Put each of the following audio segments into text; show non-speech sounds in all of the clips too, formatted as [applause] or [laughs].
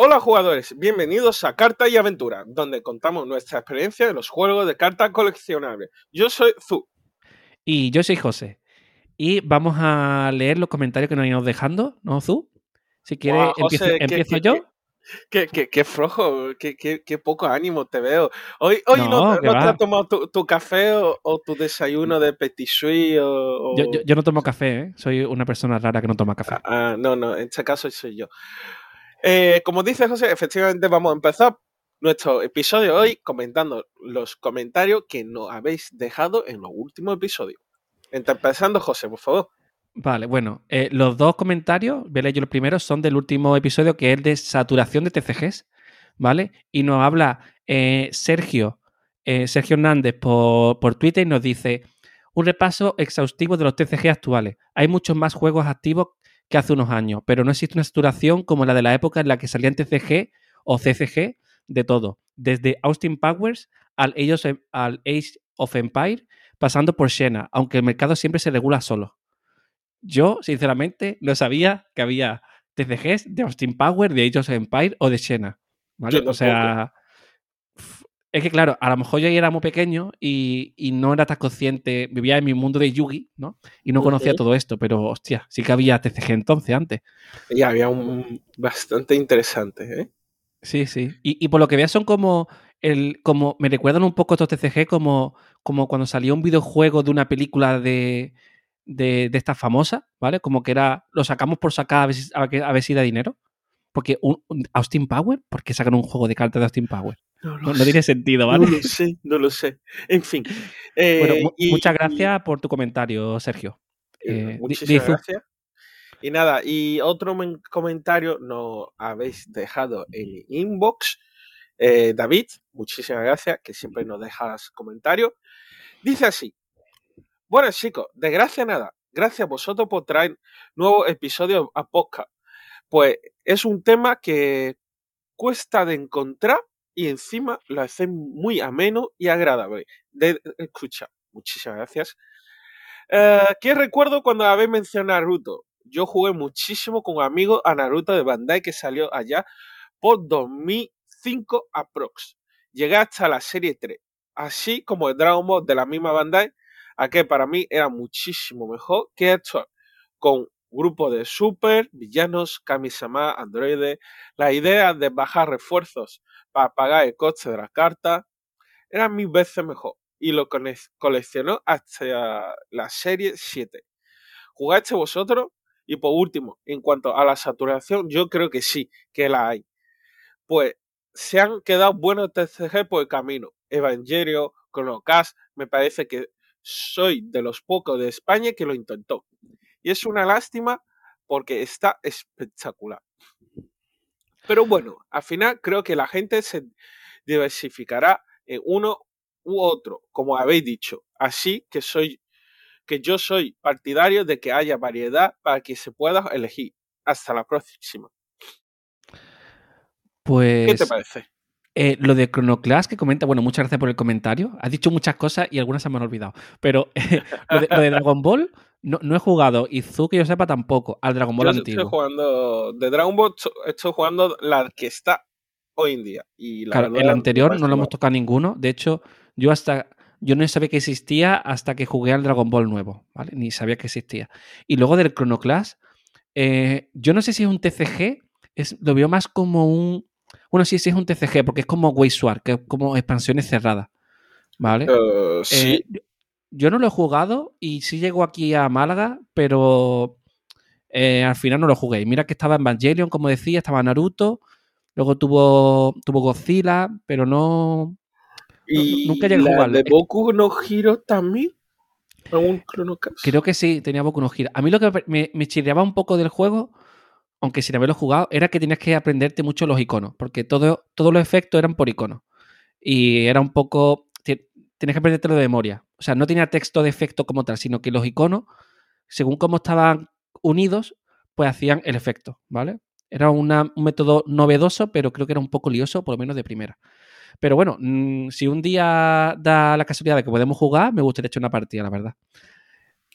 Hola jugadores, bienvenidos a Carta y Aventura, donde contamos nuestra experiencia en los juegos de cartas coleccionables. Yo soy Zu. Y yo soy José. Y vamos a leer los comentarios que nos han ido dejando, ¿no, Zu? Si quieres, empiezo, José, ¿qué- empiezo qué- yo. Qué, qué- qué flojo, qué, qué- qué poco ánimo te veo. Hoy, hoy no, No, te has tomado tu, tu café o, o tu desayuno de petit suisse o... Yo, yo- yo no tomo café, ¿eh? Soy una persona rara que no toma café. Ah, no, no, en este caso soy yo. Eh, como dice José, efectivamente vamos a empezar nuestro episodio hoy comentando los comentarios que nos habéis dejado en los últimos episodios. Empezando, José, por favor. Vale, bueno, eh, los dos comentarios, voy yo los primeros, son del último episodio que es de saturación de TCGs, ¿vale? Y nos habla eh, Sergio, Sergio Hernández por, por Twitter y nos dice un repaso exhaustivo de los TCG actuales. Hay muchos más juegos activos que hace unos años, pero no existe una saturación como la de la época en la que salían TCG o CCG de todo, desde Austin Powers al Age of, al Age of Empire, pasando por Xena, aunque el mercado siempre se regula solo. Yo, sinceramente, no sabía que había TCGs de Austin Power, de Age of Empire o de Xena. ¿vale? O sea, es que claro, a lo mejor yo ya era muy pequeño y, y no era tan consciente, vivía en mi mundo de Yugi, ¿no? Y no conocía todo esto, pero hostia, sí que había TCG entonces, antes. Y había un bastante interesante, ¿eh? Sí, sí. Y, y por lo que veas son como el, como me recuerdan un poco estos TCG como, como cuando salió un videojuego de una película de, de, de esta famosa, ¿vale? Como que era, lo sacamos por sacar a ver si, a ver, a ver si da dinero. Porque un, un Austin Power, ¿por qué sacan un juego de cartas de Austin Power? No No, no tiene sentido, no ¿vale? lo sé, no lo sé. En fin. [laughs] eh, Bueno, mu- y- muchas gracias por tu comentario, Sergio. Eh, di- muchísimas gracias. Y nada, y otro men- comentario nos habéis dejado en inbox. Eh, David, muchísimas gracias, que siempre nos dejas comentarios. Dice así: Bueno, chicos, de gracia nada. Gracias a vosotros por traer nuevos episodios a podcast. Pues es un tema que cuesta de encontrar y encima lo hacen muy ameno y agradable de escuchar. Muchísimas gracias. Eh, ¿Qué recuerdo cuando habéis mencionado Naruto? Yo jugué muchísimo con amigos a Naruto de Bandai que salió allá por 2005 aprox. Llegué hasta la serie 3. Así como el Dragon Ball de la misma Bandai, a que para mí era muchísimo mejor que esto, con grupo de super, villanos, kamisama, androides, la idea de bajar refuerzos para pagar el coste de la carta, era mil veces mejor. Y lo coleccionó hasta la serie 7. ¿Jugaste vosotros? Y por último, en cuanto a la saturación, yo creo que sí, que la hay. Pues se han quedado buenos TCG por el camino. Evangelio, Chronocast, me parece que soy de los pocos de España que lo intentó. Y es una lástima porque está espectacular. Pero bueno, al final creo que la gente se diversificará en uno u otro, como habéis dicho. Así que soy que yo soy partidario de que haya variedad para que se pueda elegir. Hasta la próxima. ¿Qué te Pues parece? Eh, lo de Chronoclass que comenta, bueno, muchas gracias por el comentario. Has dicho muchas cosas y algunas se me han olvidado. Pero eh, [laughs] lo, de, lo de Dragon Ball no, no he jugado. Y Zu, que yo sepa, tampoco. Al Dragon Ball Yo estoy antiguo. jugando de Dragon Ball, estoy jugando la que está hoy en día. Y la Claro, el anterior no lo hemos tocado ninguno. De hecho, yo hasta. Yo no sabía que existía hasta que jugué al Dragon Ball nuevo, ¿vale? Ni sabía que existía. Y luego del Chronoclass, eh, yo no sé si es un TCG, es, lo veo más como un. Bueno, sí, sí es un TCG, porque es como Waysword, que es como expansiones cerradas, ¿vale? Eh, sí, Eh, yo- yo no lo he jugado y sí llego aquí a Málaga, pero eh, al final no lo jugué. Mira que estaba Evangelion, como decía, estaba Naruto, luego tuvo, tuvo Godzilla, pero no, nunca llegué a jugarlo. de Boku no Hero también. ¿Algún? Creo que sí, tenía Boku no Hero. A mí lo que me, me chirriaba un poco del juego, aunque sin haberlo jugado, era que tenías que aprenderte mucho los iconos, porque todo, todos los efectos eran por iconos. Y era un poco. te- Tenías que aprendértelo de memoria. O sea, no tenía texto de efecto como tal, sino que los iconos, según cómo estaban unidos, pues hacían el efecto, ¿vale? Era una- un método novedoso, pero creo que era un poco lioso, por lo menos de primera. Pero bueno, mm, si un día da la casualidad de que podemos jugar, me gustaría echar una partida, la verdad.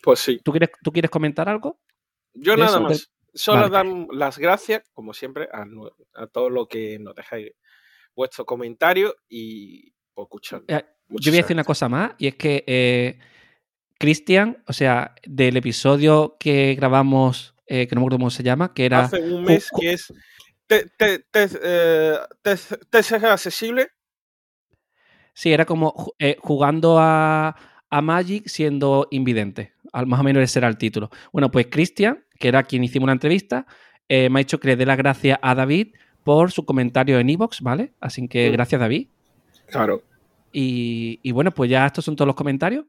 Pues sí. ¿Tú quieres, ¿tú quieres comentar algo? Yo nada eso, más. Solo dan las gracias, como siempre, a, a todo lo que nos dejáis vuestro comentario y por escuchar. Eh, yo voy a decir una cosa más, y es que eh, Cristian, o sea, del episodio que grabamos, eh, que no me acuerdo cómo se llama, que era... Hace un mes que es... ¿Te, te, te, eh, accesible? Sí, era como jugando a, a, Magic siendo invidente. Más o menos ese era el título. Bueno, pues Cristian, que era quien hicimos una entrevista, me ha dicho que le dé las gracias a David por su comentario en Evox, ¿vale? Así que mm. gracias, David. Claro. Y, bueno, pues ya estos son todos los comentarios.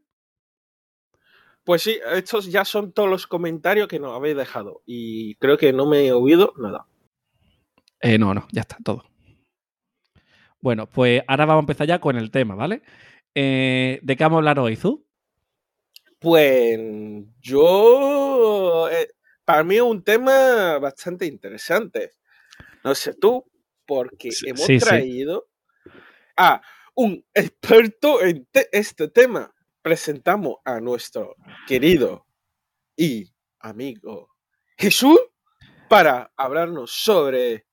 Pues sí, estos ya son todos los comentarios que nos habéis dejado. Y creo que no me he oído nada. Eh, no, no, ya está, todo. Bueno, pues ahora vamos a empezar ya con el tema, ¿vale? Eh, ¿De qué vamos a hablar hoy, Zu? Pues yo. Eh, para mí es un tema bastante interesante. No sé tú, porque hemos traído a un experto en este tema. Presentamos a nuestro querido y amigo Jesús para hablarnos sobre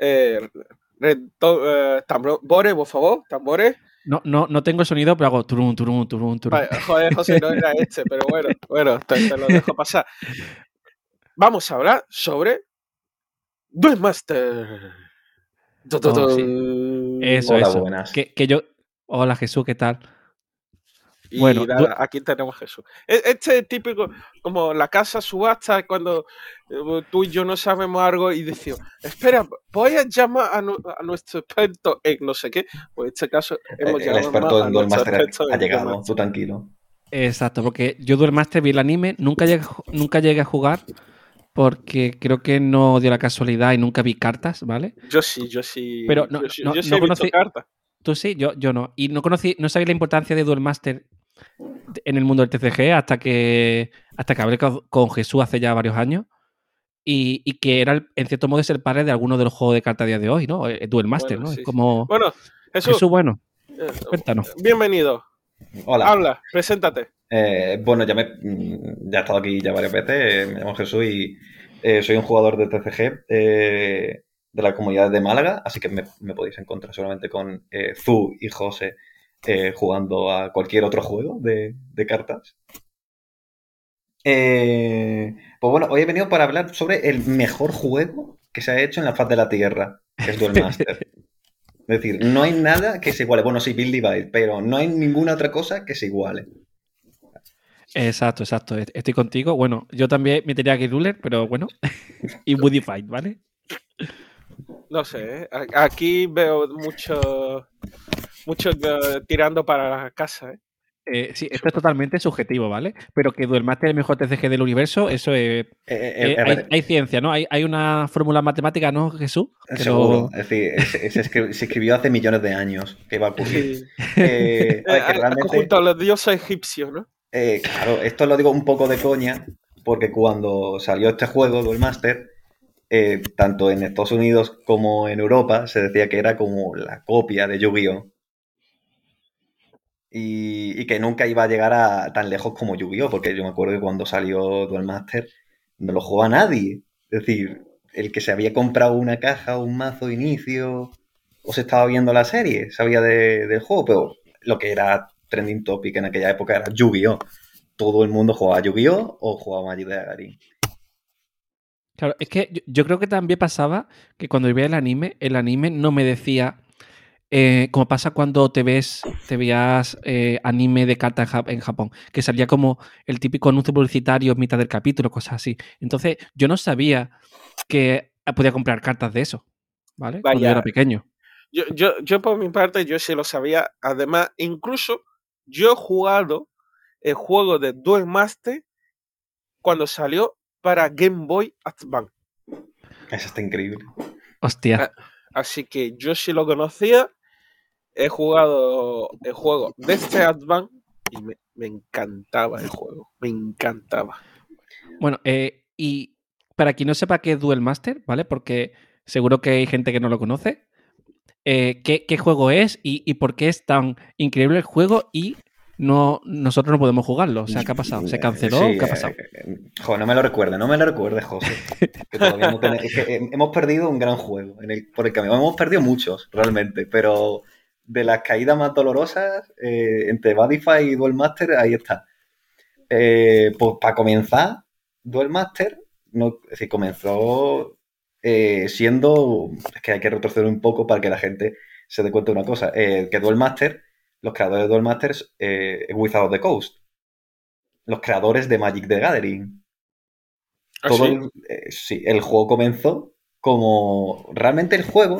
eh, eh, tambores, por favor, tambores. No, no, no tengo sonido, pero hago turum, turum, turum, turum. joder, José, no era [laughs] este, pero bueno, bueno, te, lo dejo pasar. Vamos a hablar sobre Duel Master. Eso, Hola, eso. Buenas. Que, que, yo... Hola Jesús, ¿qué tal? Y bueno, aquí tenemos Jesús. E, este es típico, como la casa subasta, cuando eh, tú y yo no sabemos algo y decimos, espera, voy a llamar a, nuestro experto en no sé qué. Pues en este caso hemos el, llamado el experto en Duel Master ha llegado, tú tranquilo. Exacto, porque yo Duel Master vi el anime, nunca llegué, nunca llegué a jugar, porque creo que no dio la casualidad y nunca vi cartas, ¿vale? Yo sí, yo sí. Pero no, yo, no, no conocí cartas. Tú sí, yo, yo no. Y no conocí, no sabía la importancia de Duel Master en el mundo del TCG hasta que hasta que hablé con Jesús hace ya varios años. Y, y, que era, en cierto modo, es el padre de algunos de los juegos de cartas a día de hoy, ¿no? Eh, Duel Master, ¿no? Es como. Bueno, Jesús. bueno. Eh, cuéntanos. Bienvenido. Hola. Habla, preséntate. Eh, bueno, ya, me, mm, ya he estado aquí ya varias veces, me llamo Jesús y eh, soy un jugador de TCG eh, de la comunidad de Málaga, así que me, podéis encontrar solamente con Zu y José jugando a cualquier otro juego de, cartas. pues bueno, hoy he venido para hablar sobre el mejor juego que se ha hecho en la faz de la Tierra, que es Duel Master. [laughs] Es decir, no hay nada que se iguale. Bueno, sí, Build Divide, pero no hay ninguna otra cosa que se iguale. Exacto, exacto. Estoy contigo. Bueno, yo también me tenía que ruler, pero bueno. [laughs] y Woody Fight, ¿vale? No sé, ¿eh? aquí veo mucho, mucho eh, tirando para la casa, ¿eh? Eh, sí, esto es totalmente subjetivo, ¿vale? Pero que Duelmaster es el mejor TCG del universo, eso es. hay, ciencia, ¿no? Hay, una fórmula matemática, ¿no, Jesús? Seguro. Es decir, se, escribió hace millones de años. ¿Qué va a ocurrir? Junto a los dioses egipcios, ¿no? Eh, claro, esto lo digo un poco de coña, porque cuando salió este juego, Duel Master, eh, tanto en Estados Unidos como en Europa, se decía que era como la copia de Yu-Gi-Oh! Y, que nunca iba a llegar a tan lejos como Yu-Gi-Oh! Porque yo me acuerdo que cuando salió Duel Master no lo jugaba nadie. Es decir, el que se había comprado una caja o un mazo de inicio o se estaba viendo la serie, sabía del juego, pero lo que era trending topic en aquella época era Yu-Gi-Oh! Todo el mundo jugaba Yu-Gi-Oh! o jugaba Magic de Gathering. Claro, es que yo, creo que también pasaba que cuando veía el anime, el anime no me decía, eh, como pasa cuando te ves, te veías eh, anime de cartas en Japón, que salía como el típico anuncio publicitario en mitad del capítulo, cosas así. Entonces, yo no sabía que podía comprar cartas de eso, ¿vale? Cuando yo era pequeño. Yo, yo, yo por mi parte, yo sí lo sabía. Además, incluso yo he jugado el juego de Duel Master cuando salió para Game Boy Advance. Eso está increíble. Hostia. Así que yo sí lo conocía. He jugado el juego de este Advance y me, encantaba el juego. Me encantaba. Bueno, eh, y para quien no sepa qué es Duel Master, ¿vale? Porque seguro que hay gente que no lo conoce. Eh, qué, juego es y, por qué es tan increíble el juego y no, nosotros no podemos jugarlo. O sea, ¿qué ha pasado? ¿Se canceló? Sí, ¿Qué ha pasado? eh, jo, no me lo recuerdes, no me lo recuerdes, José. [laughs] Que todavía no tenés- es que, eh, hemos perdido un gran juego en el, por el camino. Hemos perdido muchos, realmente, pero de las caídas más dolorosas, eh, entre Badify y Duel Master, ahí está. Eh, pues para comenzar, Duel Master, no, es decir, comenzó eh, siendo. Es que hay que retroceder un poco para que la gente se dé cuenta de una cosa: que Duel Master, los creadores de Duel Master, es Wizard of the Coast los creadores de Magic the Gathering. ¿Ah, Todo sí? el, sí, el juego comenzó como. Realmente el juego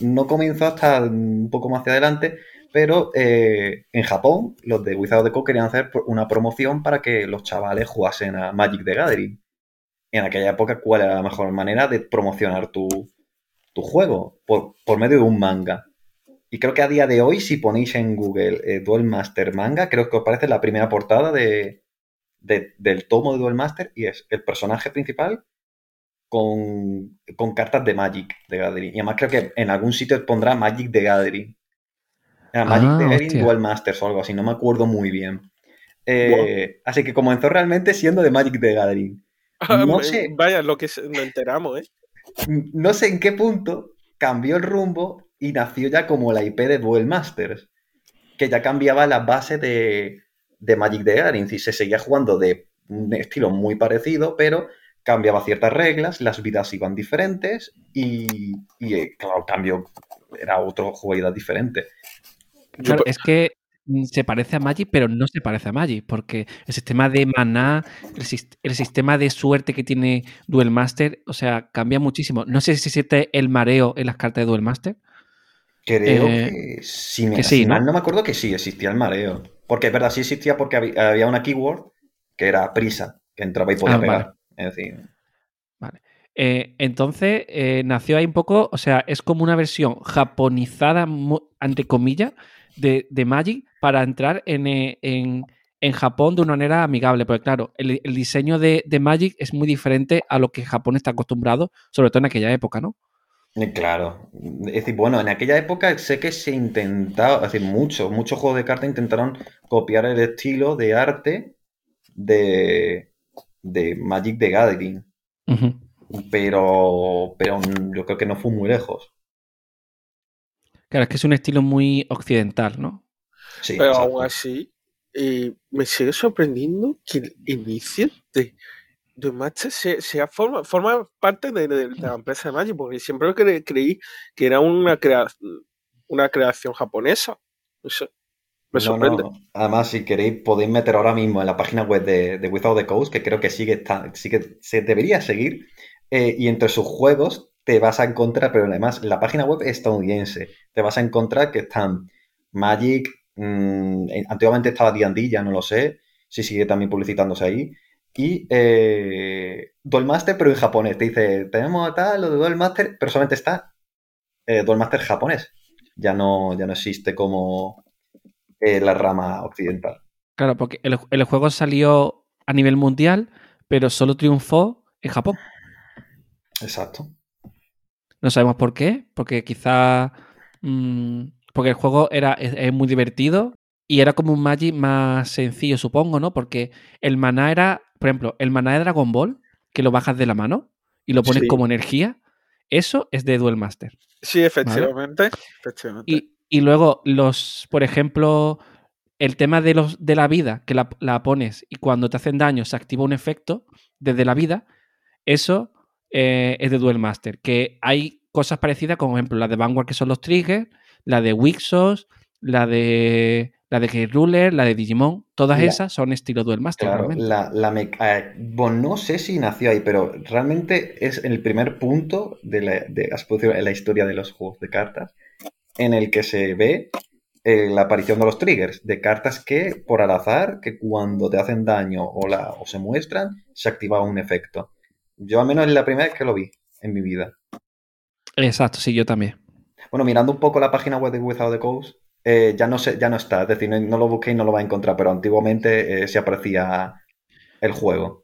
no comenzó hasta un poco más hacia adelante, pero eh, en Japón los de Wizard of the Coast querían hacer una promoción para que los chavales jugasen a Magic the Gathering. En aquella época, ¿cuál era la mejor manera de promocionar tu, tu juego? Por, por medio de un manga. Y creo que a día de hoy, si ponéis en Google eh, Duel Master Manga, creo que os parece la primera portada de, de- del tomo de Duel Master y es el personaje principal con, con cartas de Magic de Gathering. Y además creo que en algún sitio pondrá Magic de Gathering. Era Magic Ah, the Gathering hostia. Duel Masters o algo así, no me acuerdo muy bien. Eh, Así que comenzó realmente siendo de Magic the Gathering. [laughs] No Eh, sé. Vaya, lo que nos enteramos, ¿eh? No sé en qué punto cambió el rumbo y nació ya como la IP de Duel Masters, que ya cambiaba la base de, de Magic the Gathering. Y se seguía jugando de un estilo muy parecido, pero cambiaba ciertas reglas, las vidas iban diferentes y, y, eh, claro, el cambio era otra jugabilidad diferente. Claro, es que mm, se parece a Magic, pero no se parece a Magic, porque el sistema de maná, el, sis- el sistema de suerte que tiene Duel Master, o sea, cambia muchísimo. No sé si siente el mareo en las cartas de Duel Master. Creo Eh, que, si, me, que sí, si mal ¿no? no me acuerdo que sí, existía el mareo. Porque es verdad, sí existía porque había, había una keyword que era prisa, que entraba y podía Ah, pegar. vale. Es decir, Eh, entonces, eh, nació ahí un poco, o sea, es como una versión japonizada, entre comillas, de, de Magic para entrar en, eh, en- en Japón de una manera amigable. Porque claro, el, el diseño de, de Magic es muy diferente a lo que Japón está acostumbrado, sobre todo en aquella época, ¿no? Claro, es decir, bueno, en aquella época sé que se intentaba, es decir, muchos, muchos juegos de cartas intentaron copiar el estilo de arte de, de Magic the Gathering, pero, pero yo creo que no fue muy lejos. Claro, es que es un estilo muy occidental, ¿no? Sí, pero exacto. aún así, eh, me sigue sorprendiendo que el inicio de, de Matcha sea, sea forma, forma parte de, de- de la empresa de Magic, porque siempre cre- creí que era una, crea- una creación japonesa. No sé, me No, sorprende. no. Además, si queréis, podéis meter ahora mismo en la página web de, de Without the Coast, que creo que sigue, está- sí que se debería seguir, eh, y entre sus juegos te vas a encontrar, pero además la página web es estadounidense, te vas a encontrar que están Magic, mm, antiguamente estaba D&D, ya no lo sé, si sigue también publicitándose ahí, y eh, pero en japonés, te dice, tenemos tal, lo de Duel Master, pero solamente está eh, japonés, ya no, ya no existe como eh, la rama occidental. Claro, porque el, el juego salió a nivel mundial, pero solo triunfó en Japón. Exacto. No sabemos por qué, porque quizá. mm, porque el juego era, es, es muy divertido y era como un Magic más sencillo, supongo, ¿no? Porque el maná era, por ejemplo, el maná de Dragon Ball, que lo bajas de la mano y lo pones Sí. como energía, eso es de Duel Master. Sí, efectivamente. efectivamente. Y, y luego los, por ejemplo, el tema de los de la vida, que la, la pones y cuando te hacen daño se activa un efecto desde la vida, eso eh, es de Duel Master. Que hay cosas parecidas, como por ejemplo la de Vanguard, que son los triggers, la de Wixos, la de la de Gate Ruler, la de Digimon, todas La- esas son estilo Duel Master. Claro, la, la me- eh, bueno, no sé si nació ahí, pero realmente es el primer punto de la, de, la historia de los juegos de cartas en el que se ve eh, la aparición de los triggers, de cartas que por al azar, que cuando te hacen daño o, la, o se muestran, se activa un efecto. Yo al menos es la primera vez que lo vi en mi vida. Exacto, sí, yo también. Bueno, mirando un poco la página web de Without the Coast, eh, ya, no sé, ya no está, es decir, no, no lo busquéis, no lo vais a encontrar, pero antiguamente eh, se aparecía el juego.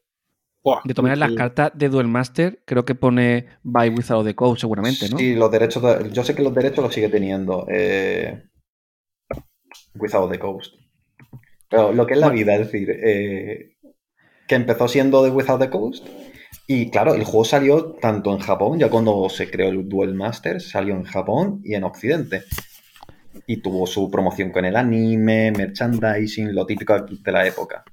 Buah, De todas maneras, las cartas de Duel Master creo que pone By Wizard of the Code seguramente, ¿no? Sí, los derechos, de- yo sé que los derechos los sigue teniendo eh, Without the Coast. Pero lo que es la vida, es decir, eh, que empezó siendo de Without the Coast. Y claro, el juego salió tanto en Japón, ya cuando se creó el Duel Master, salió en Japón y en Occidente. Y tuvo su promoción con el anime, merchandising, lo típico de la época.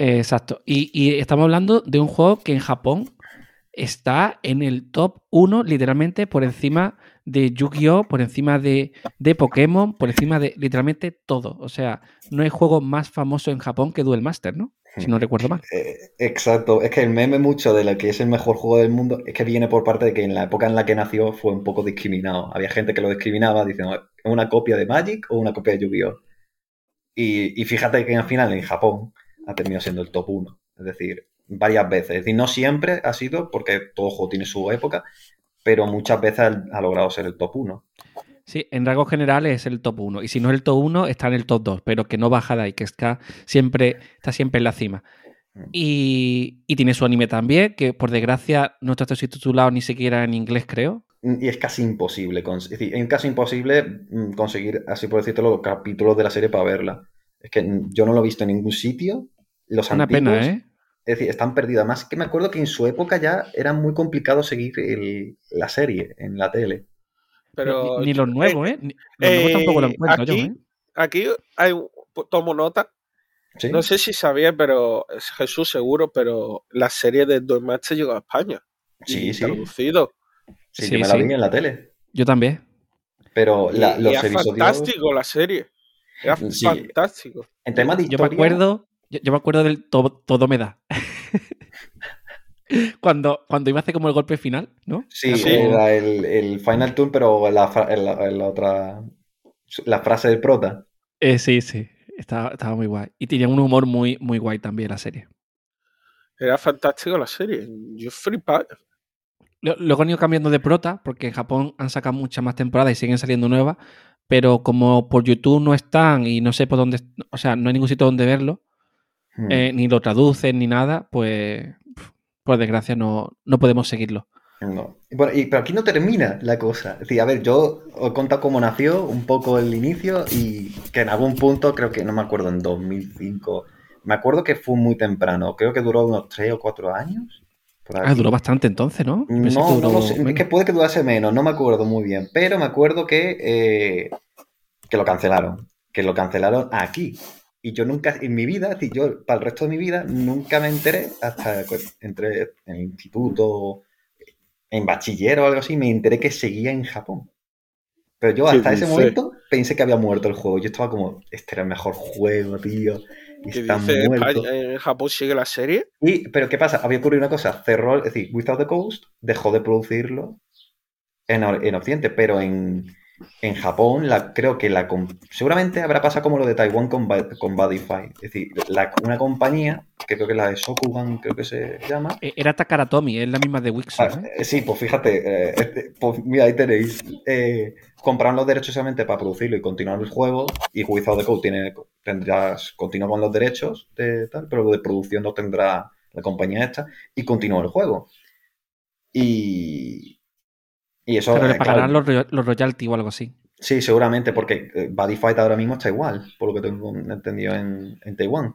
Exacto. Y, y estamos hablando de un juego que en Japón está en el top 1, literalmente por encima de Yu-Gi-Oh!, por encima de, de, Pokémon, por encima de literalmente todo. O sea, no hay juego más famoso en Japón que Duel Master, ¿no? Si no recuerdo mal. Eh, exacto. Es que el meme mucho de lo que es el mejor juego del mundo es que viene por parte de que en la época en la que nació fue un poco discriminado. Había gente que lo discriminaba diciendo, ¿es una copia de Magic o una copia de Yu-Gi-Oh! Y, y fíjate que al final en Japón ha terminado siendo el top 1. Es decir, varias veces. Es decir, no siempre ha sido, porque todo juego tiene su época, pero muchas veces ha logrado ser el top 1. Sí, en rasgos generales es el top 1. Y si no es el top 1, está en el top 2, pero que no baja de ahí, que está siempre, está siempre en la cima. Mm. Y, y, tiene su anime también, que por desgracia no está subtitulado ni siquiera en inglés, creo. Y es casi imposible, es decir, es casi imposible mm, conseguir, así por decirlo, los capítulos de la serie para verla. Es que yo no lo he visto en ningún sitio. Los Una pena, ¿eh? Es decir, están perdidos. Además, que me acuerdo que en su época ya era muy complicado seguir la serie en la tele. Pero, ni, los nuevos, ¿eh? Los nuevos tampoco lo eh, encuentro aquí, yo, ¿eh? Aquí hay, tomo nota. No sé si sabía, pero Jesús seguro, pero la serie de Dos Matches llegó a España. Sí, sí. Traducido. Sí, sí, me la vi en la tele. Yo también. Pero la, y, los y es episodios... fantástico la serie. Era fantástico. En tema de Yo historia... me acuerdo, yo, yo me acuerdo del todo, todo me da. [laughs] cuando, cuando iba a hacer como el golpe final, ¿no? Sí, Sí. era el, el Final Tour, pero en la, la- otra... La frase del prota. Eh, sí, sí. Estaba, estaba muy guay. Y tenía un humor muy, muy guay también la serie. Era fantástico la serie. Yo flipaba. Luego han ido cambiando de prota, porque en Japón han sacado muchas más temporadas y siguen saliendo nuevas, pero como por YouTube no están y no sé por dónde, o sea, no hay ningún sitio donde verlo, Hmm. eh, ni lo traducen ni nada, pues por desgracia no, no podemos seguirlo. No. Bueno, y, pero aquí no termina la cosa. Es decir, a ver, yo os he contado cómo nació, un poco el inicio, y que en algún punto, creo que no me acuerdo, en 2005, me acuerdo que fue muy temprano, creo que duró unos 3 o 4 años. Ah, duró bastante entonces, ¿no? Pensé No, que no lo sé. Es que puede que durase menos, no me acuerdo muy bien. Pero me acuerdo que, eh, que lo cancelaron. Que lo cancelaron aquí. Y yo nunca, en mi vida, decir, yo para el resto de mi vida, nunca me enteré hasta que entré en el instituto, en bachiller o algo así, me enteré que seguía en Japón. Pero yo ¿Qué hasta ese momento pensé que había muerto el juego. Yo estaba como, este era el mejor juego, tío. Que dice en Japón sigue la serie. Y, pero ¿qué pasa? Había ocurrido una cosa, cerró, es decir, Without the Coast dejó de producirlo en, en Occidente, pero en, en Japón la, creo que la seguramente habrá pasado como lo de Taiwán con, con Badify. Es decir, la- una compañía, que creo que es la de Shokugan, creo que se llama. Eh, Era Takaratomi, es la misma de Wixon. Ah, ¿eh? sí, pues fíjate, eh, este, pues mira, ahí tenéis. Eh, compraron los derechos solamente para producirlo y continuar el juego. Y Without the Code tiene, tendrás, continúa con los derechos de tal, pero lo de producción lo tendrá la compañía esta y continúa el juego. Y, y eso. Pero le eh, pagarán claro, los, los royalty o algo así. Sí, seguramente, porque eh, Buddy Fight ahora mismo está igual, por lo que tengo entendido en, en Taiwán.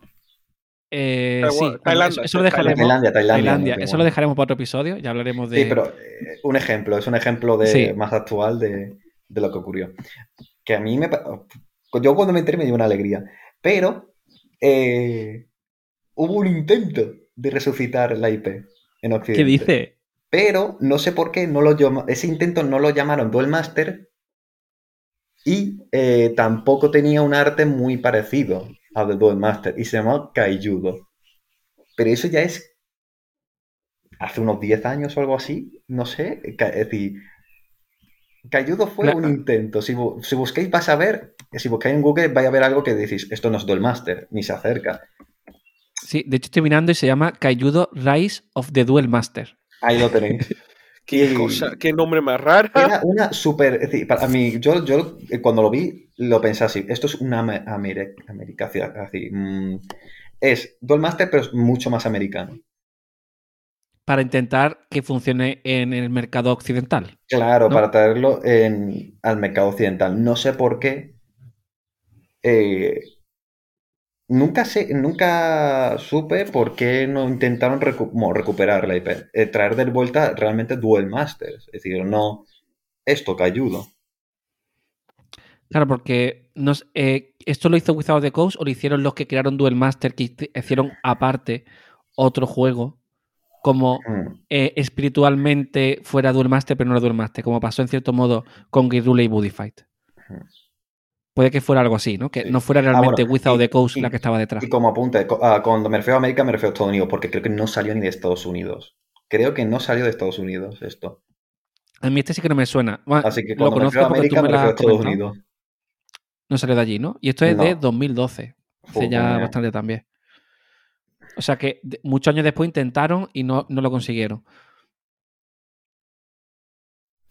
Eh, sí, Tailandia, eso, eso lo dejaremos. Tailandia, Tailandia. Tailandia, no eso lo dejaremos para otro episodio. Ya hablaremos de. Sí, pero eh, un ejemplo, es un ejemplo de, Sí. más actual de, de lo que ocurrió. Que a mí me... Yo cuando me enteré me dio una alegría, pero eh, hubo un intento de resucitar la IP en Occidente. ¿Qué dice? Pero no sé por qué no lo llama- ese intento no lo llamaron Duel Master y eh, tampoco tenía un arte muy parecido a The Duel Master y se llamaba Kaiyudo. Pero eso ya es hace unos 10 años o algo así, no sé. Es decir, Kaiyudo fue Claro. un intento. Si, bu- si busquéis, vais a ver, si buscáis en Google, vais a ver algo que decís, esto no es Duel Master, ni se acerca. Sí, de hecho estoy mirando y se llama Kaijudo Rise of the Duel Master. Ahí lo tenéis. [laughs] [laughs] Qué, cosa, qué nombre más raro. Era una super. Es decir, para mí, yo, yo eh, cuando lo vi, lo pensé así. Esto es una ame- amere- americación. Así, mm, es Duel Master, pero es mucho más americano. Para intentar que funcione en el mercado occidental. Claro, ¿No? para traerlo en- al mercado occidental. No sé por qué. eh, Nunca sé, nunca supe por qué no intentaron recu- recuperar la IP, eh, traer de vuelta realmente Duel Masters. Es decir, no esto que ayuda. Claro, porque nos, eh, esto lo hizo Wizard of the Coast o lo hicieron los que crearon Duel Master, que hici- hicieron aparte otro juego, como Mm, eh, espiritualmente fuera Duel Master, pero no era Duel Master, como pasó en cierto modo con Guerrilla y Buddy Fight. Puede que fuera algo así, ¿no? Que Sí. no fuera Ah, realmente bueno, Wizard of the Coast y- la que estaba detrás. Y como apunte, ah, cuando me refiero a América me refiero a Estados Unidos, porque creo que no salió ni de Estados Unidos. Creo que no salió de Estados Unidos esto. A mí este sí que no me suena. Bueno, Así que lo cuando me conozco refiero a porque tú América me me lo refiero a Estados. Unidos. No salió de allí, ¿no? Y esto es de No. 2012. Hace ya bastante también. O sea que muchos años después intentaron y no, no lo consiguieron.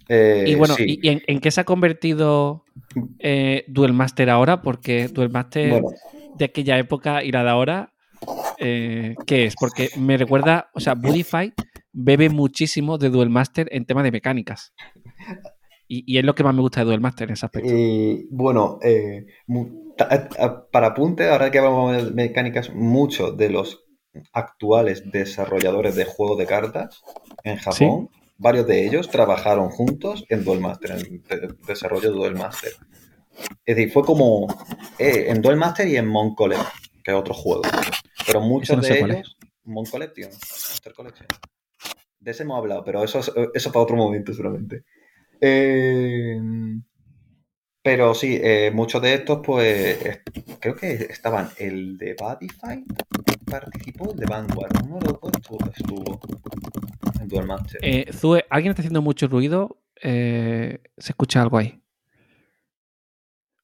Eh, y bueno, sí. ¿y, y en, en qué se ha convertido eh, Duel Master ahora? Porque Duel Master Bueno, de aquella época y la de ahora, eh, ¿qué es? Porque me recuerda, o sea, Budify bebe muchísimo de Duel Master en tema de mecánicas. Y, y es lo que más me gusta de Duel Master en ese aspecto. eh, bueno eh, a- para apunte, ahora que vamos a ver mecánicas, muchos de los actuales desarrolladores de juegos de cartas en Japón, varios de ellos trabajaron juntos en Duel Master, en el de- desarrollo de Duel Master. Es decir, fue como eh, en Duel Master y en Mon Collect, que es otro juego. Pero muchos no sé de ellos, Mon Collection, Master Collection. De ese hemos hablado, pero eso, es- eso para otro momento seguramente. Eh, pero sí, eh, muchos de estos, pues, es- creo que estaban el de Badify, participó el de Vanguard, uno de los dos estuvo, estuvo en Duel Master. Eh, Zue, ¿alguien está haciendo mucho ruido? Eh, ¿Se escucha algo ahí?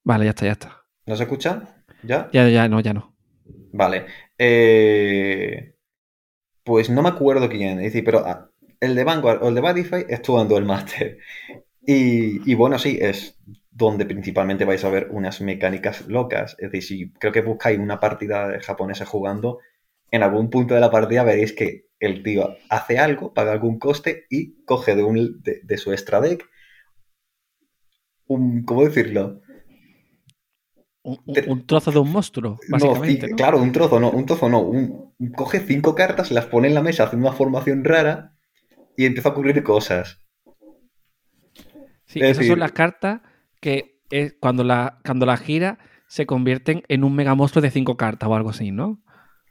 Vale, ya está, ya está. ¿No se escucha? ¿Ya? Ya, ya, no, ya no. Vale. Eh, pues no me acuerdo quién, es decir, pero ah, el de Vanguard o el de Badify estuvo en Duel Master. [laughs] Y, y bueno, sí, es donde principalmente vais a ver unas mecánicas locas. Es decir, si creo que buscáis una partida de japonesa jugando, en algún punto de la partida veréis que el tío hace algo, paga algún coste y coge de, un, de, de su extra deck un, ¿cómo decirlo? Un, trozo de un monstruo, básicamente. ¿no? claro, un trozo no, un trozo no. un- coge cinco cartas, las pone en la mesa, hace una formación rara y empieza a ocurrir cosas. Sí, Es esas decir- son las cartas que cuando la cuando la gira se convierten en un mega monstruo de cinco cartas o algo así, ¿no?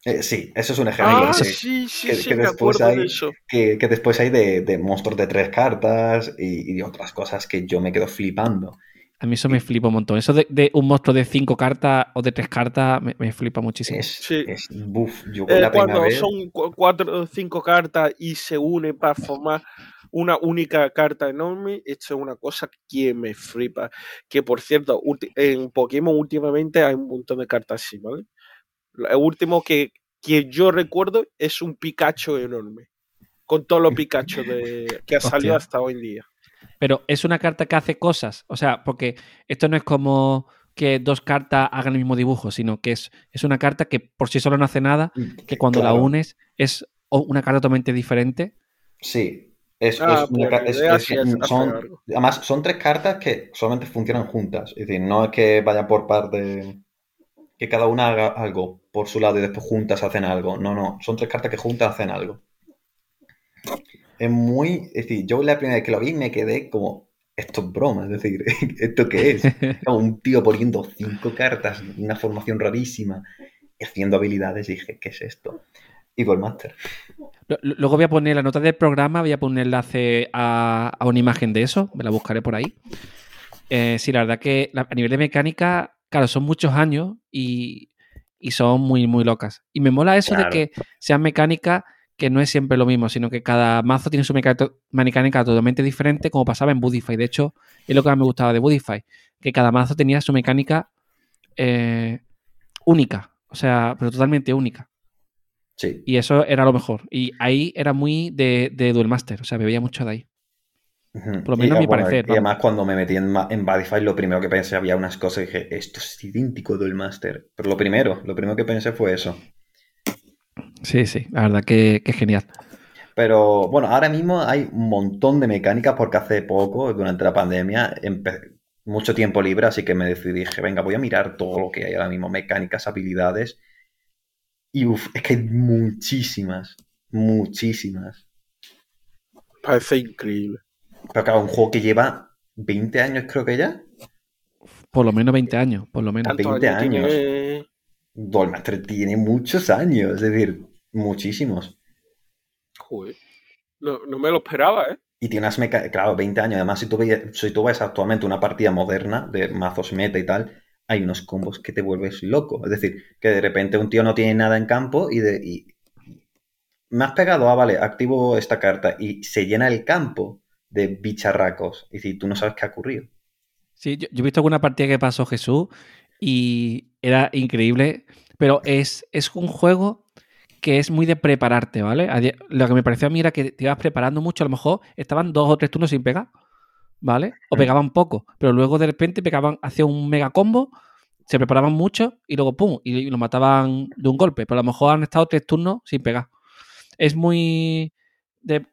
Eh, sí, eso es un ejemplo. Ah, que, sí, sí, que- sí, que me después acuerdo hay- de eso. que- que después hay de, de monstruos de tres cartas y, y de otras cosas que yo me quedo flipando. A mí eso me flipa un montón. Eso de, de un monstruo de cinco cartas o de tres cartas me, me flipa muchísimo. Es, Sí. es buf. Yo Eh, la cuando son cu- cuatro o cinco cartas y se unen para formar una única carta enorme, esto es una cosa que me flipa. Que por cierto, en Pokémon últimamente hay un montón de cartas así, ¿vale? El último que, que yo recuerdo es un Pikachu enorme. Con todos los Pikachu de, que ha salido Hostia. hasta hoy en día. Pero es una carta que hace cosas. O sea, porque esto no es como que dos cartas hagan el mismo dibujo, sino que es, es una carta que por sí sola no hace nada, que cuando la unes es una carta totalmente diferente. Sí. Es, Ah, es una es- son, además, son tres cartas que solamente funcionan juntas. Es decir, no es que vayan por parte. Que cada una haga algo por su lado y después juntas hacen algo. No, no. Son tres cartas que juntas hacen algo. Es muy. Es decir, yo la primera vez que lo vi me quedé como. Esto es broma, es decir, [laughs] ¿esto qué es? [laughs] Un tío poniendo cinco cartas, una formación rarísima, haciendo habilidades, y dije, ¿qué es esto? Y lo- Luego voy a poner la nota del programa, voy a poner un enlace a, a una imagen de eso, me la buscaré por ahí. Eh, sí, la verdad que a nivel de mecánica, claro, son muchos años y, y son muy, muy locas. Y me mola eso Claro. de que sean mecánicas que no es siempre lo mismo, sino que cada mazo tiene su mecánica totalmente diferente, como pasaba en Budify. De hecho, es lo que más me gustaba de Budify, que cada mazo tenía su mecánica eh, única, o sea, pero totalmente única. Sí. Y eso era lo mejor. Y ahí era muy de, de Duel Master. O sea, bebía mucho de ahí. Por lo menos a mi bueno, parecer, Y además, cuando me metí en, en Badify, lo primero que pensé, había unas cosas y dije, esto es idéntico del Master. Pero lo primero, lo primero que pensé fue eso. Sí, sí. La verdad que, que genial. Pero bueno, ahora mismo hay un montón de mecánicas porque hace poco, durante la pandemia, mucho tiempo libre, así que me decidí, dije, venga, voy a mirar todo lo que hay ahora mismo, mecánicas, habilidades, Y uff, es que hay muchísimas, muchísimas. Parece increíble. Pero claro, un juego que lleva 20 años creo que ya. Por lo menos 20 años, por lo menos. Tanto 20 año años. tiene- Duelmaster tiene muchos años, es decir, muchísimos. Joder. No, no me lo esperaba, ¿eh? Y tiene unas mecánicas, claro, 20 años. Además, si tú, ves, si tú ves actualmente una partida moderna de mazos meta y tal, hay unos combos que te vuelves loco. Es decir, que de repente un tío no tiene nada en campo y, de, y me has pegado, ah, vale, activo esta carta y se llena el campo de bicharracos. Y si tú no sabes qué ha ocurrido. Sí, yo, he visto alguna partida que pasó Jesús y era increíble, pero es, es un juego que es muy de prepararte, ¿vale? Lo que me pareció a mí era que te ibas preparando mucho, a lo mejor estaban dos o tres turnos sin pegar, ¿vale? O Mm. pegaban poco, pero luego de repente pegaban, hacían un mega combo, se preparaban mucho y luego pum, y, y lo mataban de un golpe, pero a lo mejor han estado tres turnos sin pegar. Es muy, de,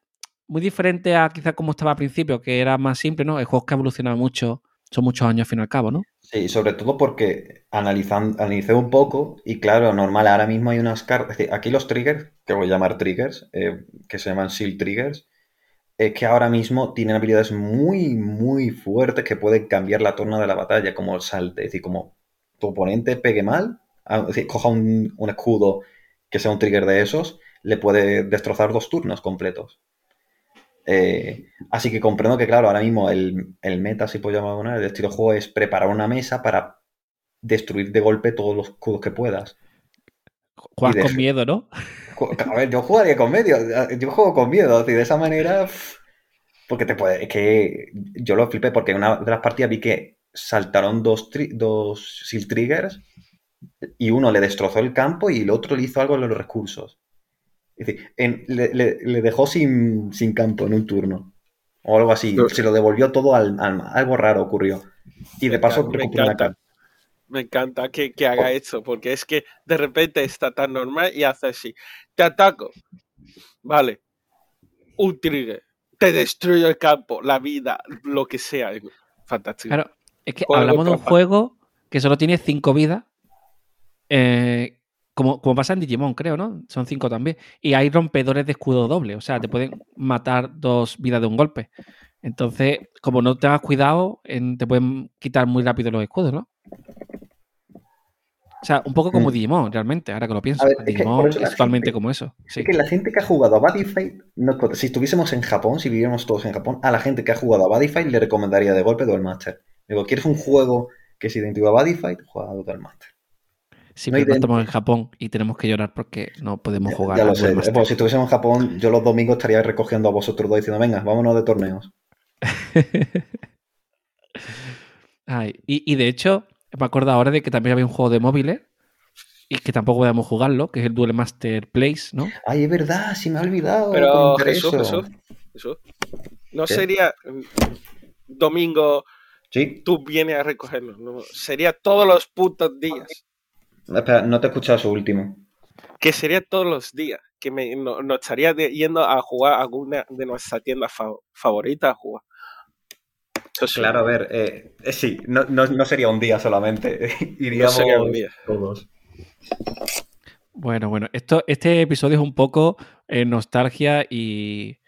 muy diferente a quizás como estaba al principio, que era más simple, ¿no? El juego que ha evolucionado mucho, son muchos años al fin y al cabo, ¿no? Sí, sobre todo porque analizan, analicé un poco y claro, normal, ahora mismo hay unas cartas, aquí los triggers, que voy a llamar triggers, eh, que se llaman shield triggers, es que ahora mismo tienen habilidades muy, muy fuertes que pueden cambiar la torna de la batalla, como el salte, es decir, como tu oponente pegue mal, a- es decir, coja un, escudo que sea un trigger de esos, le puede destrozar dos turnos completos. Eh, así que comprendo que, claro, ahora mismo el, el meta, si puedo llamarlo el estilo de juego es preparar una mesa para destruir de golpe todos los escudos que puedas. Juegas con miedo, ¿no? A ver, yo jugaría con medio, yo juego con miedo, y de esa manera, porque te puede, es que yo lo flipé porque en una de las partidas vi que saltaron dos, tri- dos Seal Triggers y uno le destrozó el campo y el otro le hizo algo en los recursos. Es decir, en- le, le- le dejó sin, sin campo en un turno. O algo así. Se lo devolvió todo al alma. Algo raro ocurrió. Y de paso me recuperó una encanta. carta. Me encanta que, que haga esto, porque es que de repente está tan normal y hace así. Te ataco. Vale. Un trigger. Te destruyo el campo, la vida, lo que sea. Fantástico. Claro, es que Juego hablamos de un juego que solo tiene cinco vidas. eh, como, como pasa en Digimon, creo, ¿no? Son cinco también. Y hay rompedores de escudo doble. O sea, te pueden matar dos vidas de un golpe. Entonces, como no tengas cuidado, en- te pueden quitar muy rápido los escudos, ¿no? O sea, un poco como Mm. Digimon, realmente, ahora que lo pienso. Es que Digimon es totalmente gente- como eso. Sí. Es que la gente que ha jugado a Bodyfight, no, si estuviésemos en Japón, si viviéramos todos en Japón, a la gente que ha jugado a Bodyfight le recomendaría de golpe Duelmaster. Digo, ¿quieres un juego que se identifica a Bodyfight? Juega a Duelmaster. Sí, no pero no ident- estamos en Japón y tenemos que llorar porque no podemos jugar ya lo sé. Duelmaster. Pues si estuviésemos en Japón, yo los domingos estaría recogiendo a vosotros dos diciendo, venga, vámonos de torneos. [laughs] Ay, y, y de hecho, me acuerdo ahora de que también había un juego de móviles y que tampoco podíamos jugarlo, que es el Duel Master Place, ¿no? Ay, es verdad, sí me ha olvidado. Pero Jesús, eso. Jesús, Jesús. No ¿Qué? sería mm, domingo, Sí, tú vienes a recogerlo. No, sería todos los putos días. espera, no te he escuchado su último. Que sería todos los días. Que me, no, no estaría de- yendo a jugar a alguna de nuestras tiendas fa- favoritas a jugar. Eso sí, Claro, a ver, eh, eh, sí, no, no- no sería un día solamente. [laughs] Iríamos sería un día. todos. Bueno, bueno, esto, este episodio es un poco eh, nostalgia y,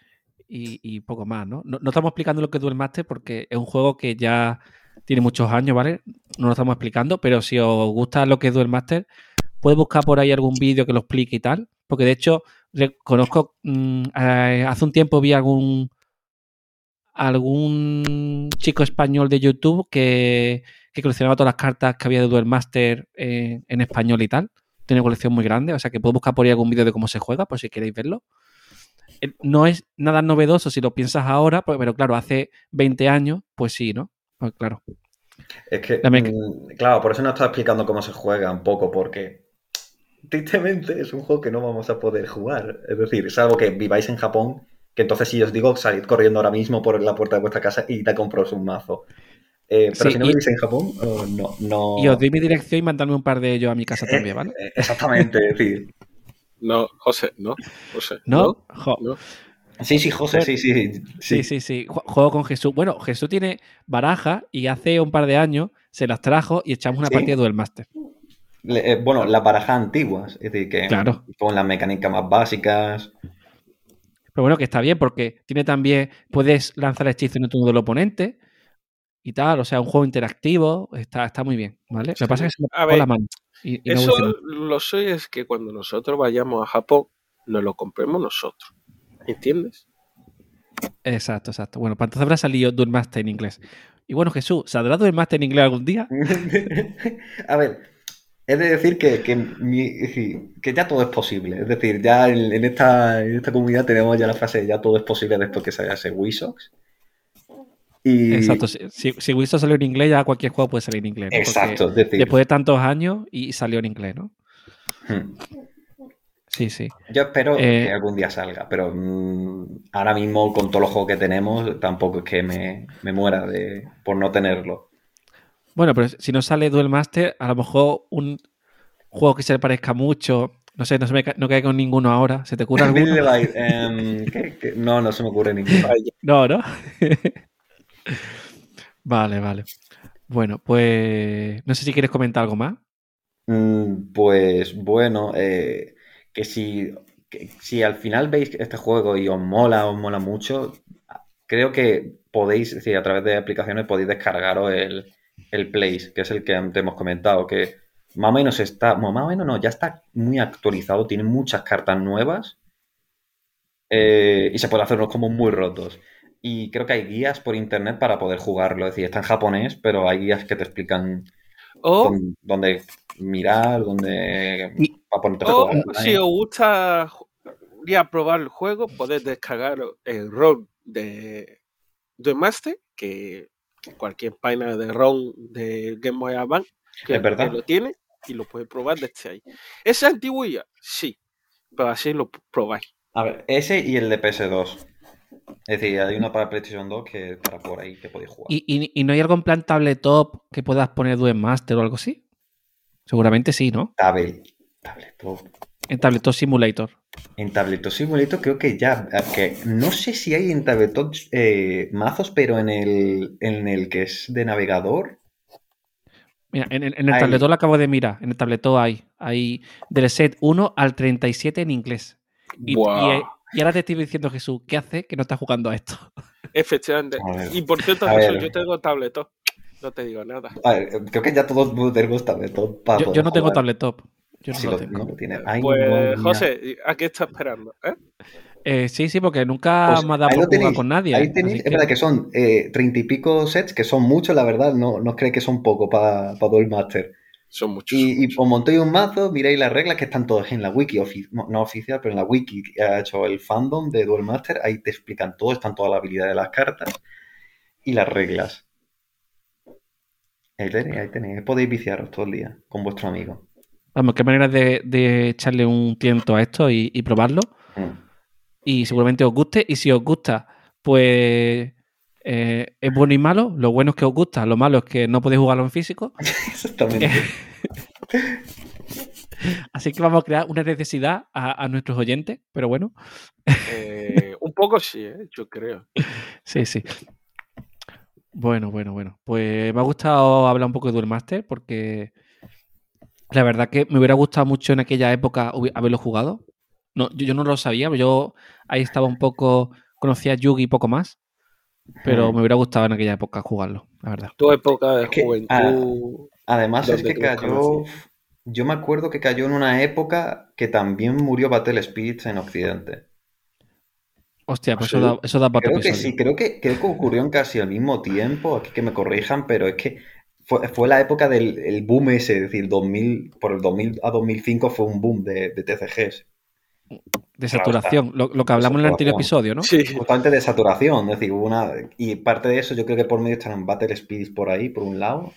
y, y poco más, ¿no? ¿no? no estamos explicando lo que es Duel Master porque es un juego que ya tiene muchos años, ¿vale? No lo estamos explicando, pero si os gusta lo que es Duel Master, puedes buscar por ahí algún vídeo que lo explique y tal, porque de hecho re- conozco, mm, eh, hace un tiempo vi algún algún chico español de YouTube que, que coleccionaba todas las cartas que había de Duel Master eh, en español y tal. Tiene colección muy grande, o sea que puedo buscar por ahí algún vídeo de cómo se juega, por si queréis verlo. Eh, No es nada novedoso si lo piensas ahora, pues, pero claro, hace 20 años, pues sí, ¿no? Pues claro. Es que, mm, claro, por eso no estaba explicando cómo se juega un poco, porque tristemente es un juego que no vamos a poder jugar. Es decir, salvo que viváis en Japón, que entonces si os digo, salid corriendo ahora mismo por la puerta de vuestra casa y te compraros un mazo. Eh, pero Sí, si no vivís en Japón, oh, no, no... Y os doy mi dirección y mandadme un par de ellos a mi casa también, ¿vale? Eh, Exactamente, es decir. No, José, no. José, ¿No? Jo- no. Sí, sí, José, sí, sí. Sí, sí, sí. Ju- Juego con Jesús. Bueno, Jesús tiene baraja y hace un par de años se las trajo y echamos una ¿Sí? partida de Duel Master. Le- eh, bueno, las barajas antiguas, es decir, que Claro. con las mecánicas más básicas. Pero bueno, que está bien porque tiene también, puedes lanzar hechizos en el turno del oponente y tal, o sea, un juego interactivo, está, está muy bien, ¿vale? Lo que pasa es que se me la mano. Y, Eso lo soy es que cuando nosotros vayamos a Japón, nos lo compremos nosotros. ¿Entiendes? Exacto, exacto. Bueno, para entonces habrá salido Duel Master en inglés. Y bueno, Jesús, ¿saldrá Duel Master en inglés algún día? [laughs] A ver, he de decir que, que, mi- es decir, que ya todo es posible. Es decir, ya en, en esta, en esta comunidad tenemos ya la frase ya todo es posible después que salga ese Wisox. Y, Exacto. Si, si, si Wiso salió en inglés, ya cualquier juego puede salir en inglés. Exacto, es decir, Después de tantos años y salió en inglés, ¿no? hmm. Sí, sí. yo espero Eh, que algún día salga, pero mm, ahora mismo con todos los juegos que tenemos tampoco es que me, me muera de, por no tenerlo. Bueno, pero si no sale Duel Master, a lo mejor un juego que se le parezca mucho. No sé, no se me ca- no cae con ninguno ahora. ¿Se te ocurre [laughs] alguno? Em, ¿qué- qué? No, no se me ocurre ninguno. [laughs] No, ¿no? [laughs] vale, vale. Bueno, pues no sé si quieres comentar algo más. Mm, Pues bueno, eh, que si, que si al final veis este juego y os mola, os mola mucho, creo que podéis, es decir, a través de aplicaciones podéis descargaros el, el Place, que es el que antes hemos comentado, que más o menos está, bueno, más o menos no, ya está muy actualizado, tiene muchas cartas nuevas eh, y se puede hacer unos combos muy rotos. Y creo que hay guías por internet para poder jugarlo, es decir, está en japonés, pero hay guías que te explican dónde, dónde mirar, dónde Y- para ponerte a o jugar. si os gusta a probar el juego, podéis descargar el ROM de Duel Master, que cualquier página de ROM de Game Boy Advance que, Es verdad. que lo tiene y lo puedes probar desde ahí. ¿Es antiguo ya? Sí, pero así lo probáis. A ver, ese y el de PS2. Es decir, hay uno para PlayStation 2 que para por ahí que podéis jugar. ¿Y, y, y no hay algo en plan tabletop que puedas poner Duel Master o algo así? Seguramente sí, ¿no? Tablet, tabletop. En Tabletop Simulator. En Tabletop Simulator creo que ya, que no sé si hay en Tabletop eh, mazos, pero en el, en el que es de navegador, Mira, en, en- en el Ahí. tabletop lo acabo de mirar. En el tabletop hay, hay del set 1 al 37 en inglés. Y, Buah. y- y ahora te estoy diciendo, Jesús, ¿qué hace que no estás jugando a esto? [laughs] Efectivamente. Y por cierto, Jesús, yo tengo tableto. No te digo nada. a ver, creo que ya todos [laughs] tenemos Tabletop para Yo, yo no tengo jugar. tabletop. Yo no Sí lo lo, tengo. no lo tiene. Ay, pues. José, ¿a qué estás esperando? eh? Eh, sí, sí, porque nunca Pues me ha dado por tenéis, con nadie. Ahí tenéis, es que- verdad que son eh, treinta y pico sets, que son muchos, la verdad, no, no os creéis que son poco para pa Duel Master. Son muchos. Y, y os montéis un mazo, miráis las reglas que están todas en la wiki, ofi- no no oficial, pero en la wiki que ha hecho el fandom de Duel Master, ahí te explican todo, están todas las habilidades de las cartas y las reglas. Ahí tenéis, ahí tenéis, podéis viciaros todo el día con vuestro amigo. Vamos, qué manera de, de echarle un tiento a esto y, y probarlo. Mm. Y seguramente os guste. Y si os gusta, pues eh, es bueno y malo. Lo bueno es que os gusta, lo malo es que no podéis jugarlo en físico. [laughs] Exactamente. [laughs] Así que vamos a crear una necesidad a, a nuestros oyentes. Pero bueno, Eh, un poco sí, ¿eh? yo creo. [laughs] sí, sí. Bueno, bueno, bueno. Pues me ha gustado hablar un poco de Duel Master porque la verdad que me hubiera gustado mucho en aquella época haberlo jugado. No, yo, yo no lo sabía, yo ahí estaba un poco, conocía a Yugi y poco más, pero me hubiera gustado en aquella época jugarlo, la verdad. Tu época de Es que, juventud. Además es que cayó, conocías. yo me acuerdo que cayó en una época que también murió Battle Spirits en Occidente. Hostia, pues ¿Ah, eso da, eso da para Creo que sí, creo que, creo que ocurrió en casi al mismo tiempo, aquí que me corrijan, pero es que fue, fue la época del el boom ese, es decir, 2000, por el 2000 a 2005 fue un boom de, de TCGs, De saturación, lo, lo que hablamos en el anterior episodio, ¿no? Sí, justamente de saturación, es decir, hubo una, y parte de eso yo creo que por medio estarán Battle Spirits por ahí, por un lado,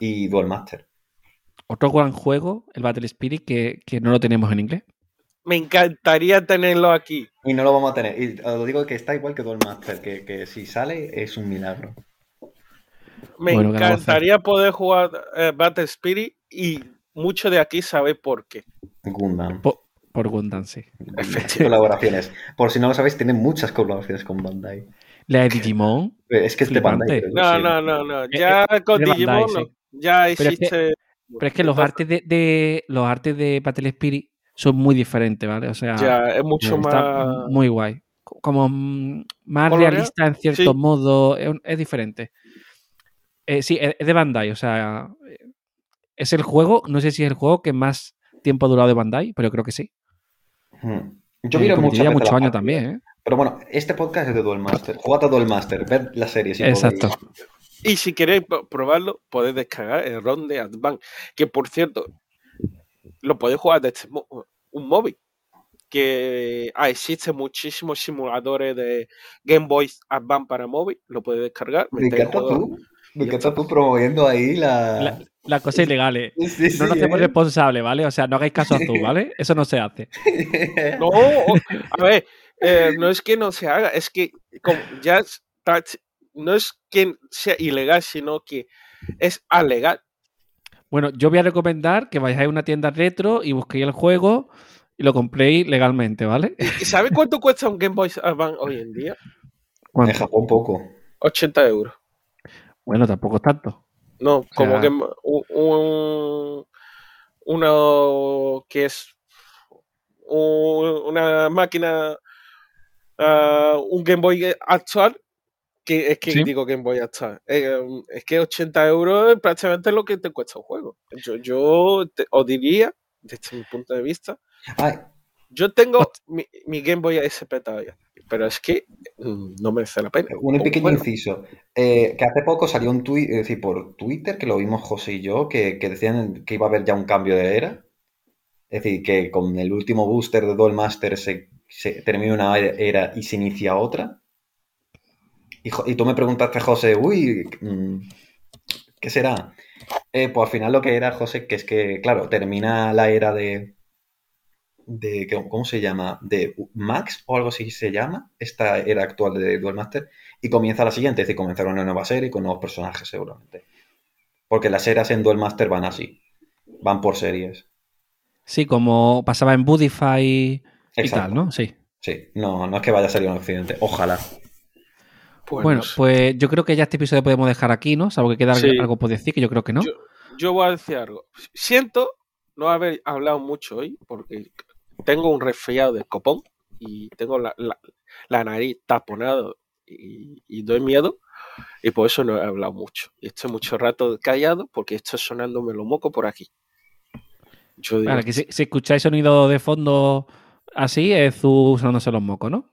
y Duel Master. Otro gran juego, el Battle Spirit, que, que no lo tenemos en inglés. me encantaría tenerlo aquí. Y no lo vamos a tener. Y os lo digo que está igual que Duel Master, que, que si sale es un milagro. Me encantaría poder jugar eh, Battle Spirit y mucho de aquí sabe por qué. Gundam. Po- por Gundam, sí. Colaboraciones. Por si no lo sabéis, tiene muchas colaboraciones con Bandai. La de Digimon, Es que es de. Bandai. No, sí. no, no, no. Eh, Ya eh, con de Bandai, Digimon sí. no. ya Pero es que- existe. Pero es que los artes de, de- los artes de Battle Spirit son muy diferentes, ¿vale? O sea, Ya, es mucho está más. muy guay. Co- Como más realista en cierto sí. modo, es diferente. Eh, sí, es es de Bandai, o sea, es el juego, no sé si es el juego que más tiempo ha durado de Bandai, pero creo que sí. Hmm. Yo Eh, miro veces muchos años también, ¿eh? Pero bueno, este podcast es de Duel Master. Jugad a Duel Master, ved la serie si Exacto. podéis. Y si queréis pro- probarlo, podéis descargar el ROM de Advance. Que por cierto, lo podéis jugar desde un móvil. Que ah, existen muchísimos simuladores de Game Boy Advance para móvil. Lo podéis descargar. Me encanta tú. Me encanta tú promoviendo ahí la. La, la cosa ilegal, ¿eh? Sí, sí, No nos hacemos ¿eh? responsables, ¿vale? O sea, no hagáis caso a tú, ¿vale? [laughs] Eso no se hace. No, a ver, eh, no es que no se haga, es que como ya está, no es que sea ilegal, sino que es alegal. Bueno, yo voy a recomendar que vayáis a una tienda retro y busquéis el juego y lo compréis legalmente, ¿vale? ¿Y sabe cuánto cuesta un Game Boy Advance hoy en día? [laughs] En ¿Cuánto? Japón poco. 80 euros. Bueno, tampoco es tanto. No, como sea- que un, un- uno que es un- una máquina, ah, un Game Boy actual, que es que Sí. digo Game Boy actual, eh, es que 80 euros es prácticamente lo que te cuesta un juego. Yo, yo te- os diría, desde mi punto de vista, Ay, yo tengo mi, mi Game Boy SP todavía, pero es que mm, no merece la pena. un pequeño Bueno, inciso. Eh, que hace poco salió un tuit, es decir, por Twitter, que lo vimos José y yo, que, que decían que iba a haber ya un cambio de era. Es decir, que con el último booster de Duel Master se, se termina una era y se inicia otra. Y tú me preguntaste, José, uy, mm, ¿qué será? Eh, pues al final lo que era, José, que es que, claro, termina la era de, de ¿cómo se llama? De Max o algo así se llama, esta era actual de Duel Master, y comienza la siguiente, es decir, comenzar una nueva serie con nuevos personajes seguramente. Porque las eras en Duel Master van así, van por series. Sí, como pasaba en Budify y Exacto. tal, ¿no? Sí. Sí, no, no es que vaya a salir un accidente, ojalá. pues Bueno, no sé. pues yo creo que ya este episodio podemos dejar aquí, ¿no? Salvo que queda Sí. algo por decir, que yo creo que no. Yo, yo voy a decir algo. Siento no haber hablado mucho hoy porque tengo un resfriado de copón y tengo la, la- la nariz taponada y, y doy miedo y por eso no he hablado mucho. Y estoy mucho rato callado porque estoy sonándome lo moco por aquí. Yo digo, que si, si escucháis sonido de fondo así, es Zu sonándose los mocos, ¿no?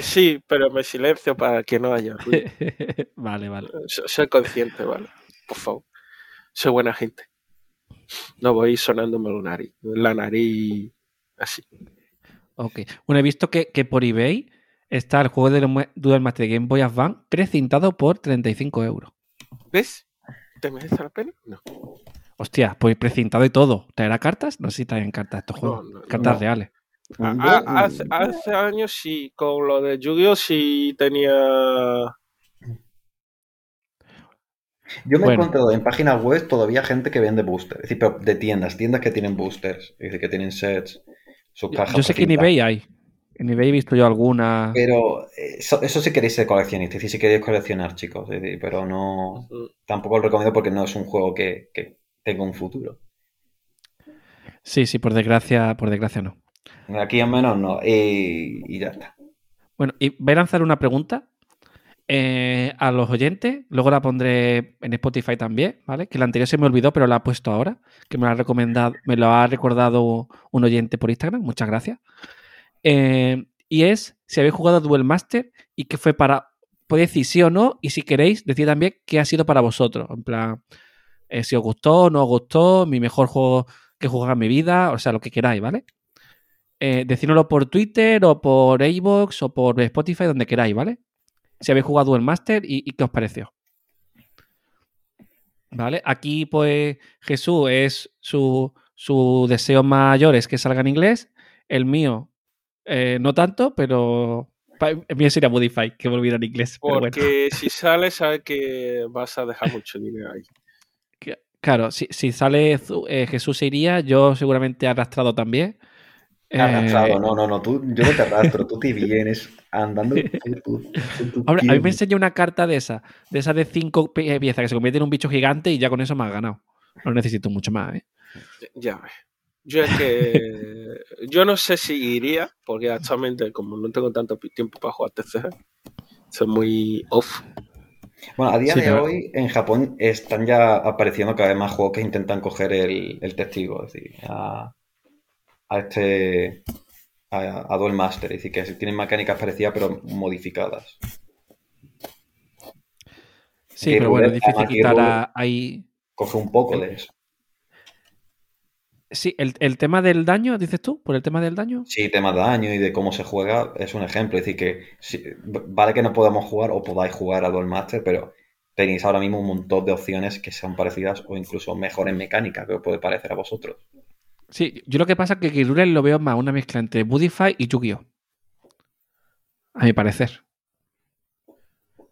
sí, pero me silencio para que no haya ruido. [laughs] vale, vale. So- Soy consciente, ¿vale? Por favor. Soy buena gente. No voy sonándome la nariz. La nariz así. Ok. Bueno, he visto que, que por eBay está el juego de Duel Master Game Boy Advance precintado por 35 euros. ¿Ves? ¿Te merece la pena? No. Hostia, pues precintado y todo. ¿Traerá cartas? No sé si traen cartas estos juegos. no, cartas no. reales. A- a- hace, hace años sí, con lo de Yu-Gi-Oh! sí tenía. Yo me he encontrado en páginas web todavía gente que vende boosters, es decir, pero de tiendas, tiendas que tienen boosters, es decir, que tienen sets, Yo, sé que en eBay hay. En eBay he visto yo alguna. Pero eh, eso, eso sí queréis ser coleccionistas, si queréis coleccionar, chicos, pero no. Tampoco lo recomiendo porque no es un juego que, que tenga un futuro. Sí, sí, por desgracia, por desgracia no. Aquí al menos no, y, y ya está. Bueno, y voy a lanzar una pregunta eh, a los oyentes. Luego la pondré en Spotify también, ¿vale? Que la anterior se me olvidó, pero la he puesto ahora. Que me lo ha recomendado, me lo ha recordado un oyente por Instagram. Muchas gracias. Eh, y es si habéis jugado Duel Master y qué fue para. Podéis decir sí o no, y si queréis, decir también qué ha sido para vosotros. En plan, eh, si os gustó, no os gustó, mi mejor juego que he jugado en mi vida, o sea, lo que queráis, ¿vale? Eh, decídnoslo por Twitter o por iVoox o por Spotify, donde queráis, ¿vale? Si habéis jugado Duel Master y, y qué os pareció. ¿Vale? Aquí, pues, Jesús es su, su deseo mayor es que salga en inglés. El mío, eh, no tanto, pero el mío sería Modify, que volviera en inglés. Pero bueno. Porque si sale, sabes que vas a dejar mucho dinero ahí. Claro, si, si sale eh, Jesús se iría, yo seguramente arrastrado también. Eh, Arrastrado, no, no, no, tú, yo no te arrastro, tú te vienes andando. [laughs] tú- tú- a mí me pie. enseñó una carta de esa, de esa de cinco pi- piezas que se convierte en un bicho gigante y ya con eso me has ganado. No necesito mucho más, ¿eh? Ya ves. Yo es que. yo no sé si iría, porque actualmente, como no tengo tanto tiempo para jugar TCG, soy muy off. Bueno, a día Sí, de hoy en Japón están ya apareciendo cada vez más juegos que intentan coger el, el testigo, es decir, a este. A, a Duel Master, es decir, que tienen mecánicas parecidas pero modificadas. Sí, pero bueno, es difícil quitar a- ahí. Coge un poco de eso. Sí, el, el tema del daño, dices tú, por el tema del daño. Sí, tema de daño y de cómo se juega es un ejemplo. Es decir, que sí, vale que no podamos jugar o podáis jugar a Duel Master, pero tenéis ahora mismo un montón de opciones que sean parecidas o incluso mejores mecánicas que os puede parecer a vosotros. Sí, yo lo que pasa es que Kirule lo veo más una mezcla entre Budify y Yu-Gi-Oh! A mi parecer.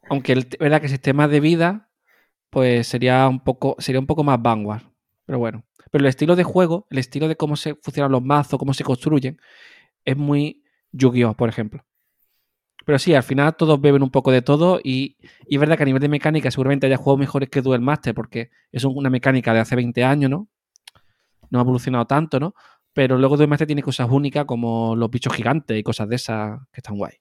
Aunque el, verdad que el sistema de vida, pues sería un poco, sería un poco más vanguard. Pero bueno. Pero el estilo de juego, el estilo de cómo se funcionan los mazos, cómo se construyen, es muy Yu-Gi-Oh! por ejemplo. Pero sí, al final todos beben un poco de todo y, y es verdad que a nivel de mecánica seguramente haya juegos mejores que Duel Master porque es un- una mecánica de hace 20 años, ¿no? No ha evolucionado tanto, ¿no? Pero luego Master tiene cosas únicas como los bichos gigantes y cosas de esas que están guay.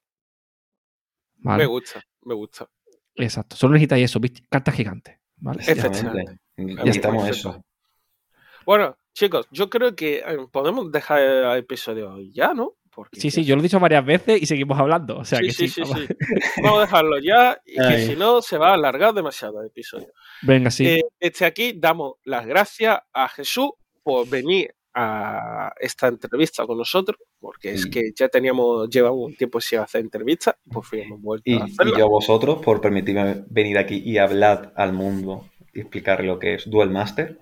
¿Vale? Me gusta, me gusta. Exacto. Solo necesitáis eso, cartas gigantes. ¿vale? Ya. Efectivamente. Necesitamos perfecto. eso. Bueno, chicos, yo creo que eh, podemos dejar el episodio ya, ¿no? Porque Sí, sí, yo lo he dicho varias veces y seguimos hablando. O sea sí, que sí, sí. sí, vamos. sí. Vamos a dejarlo ya, y que si no se va a alargar demasiado el episodio. Venga, sí. Eh, desde aquí damos las gracias a Jesús por venir a esta entrevista con nosotros, porque es Sí. que ya teníamos, llevamos un tiempo sin hacer entrevistas y por fin hemos vuelto Y, a hacerla. y yo a vosotros por permitirme venir aquí y hablar al mundo y explicar lo que es Duel Master.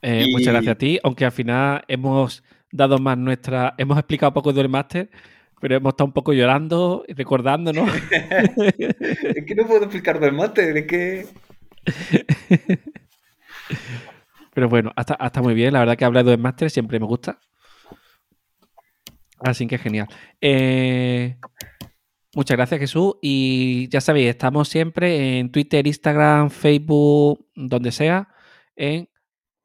Eh, y- Muchas gracias a ti, aunque al final hemos dado más nuestra. Hemos explicado poco del Master, pero hemos estado un poco llorando y recordando, ¿no? [laughs] es que no puedo explicar Duel Master, es que... [laughs] Pero bueno, hasta, hasta muy bien. La verdad que hablar de Master siempre me gusta. Así que genial. Eh, muchas gracias, Jesús. Y ya sabéis, estamos siempre en Twitter, Instagram, Facebook, donde sea, en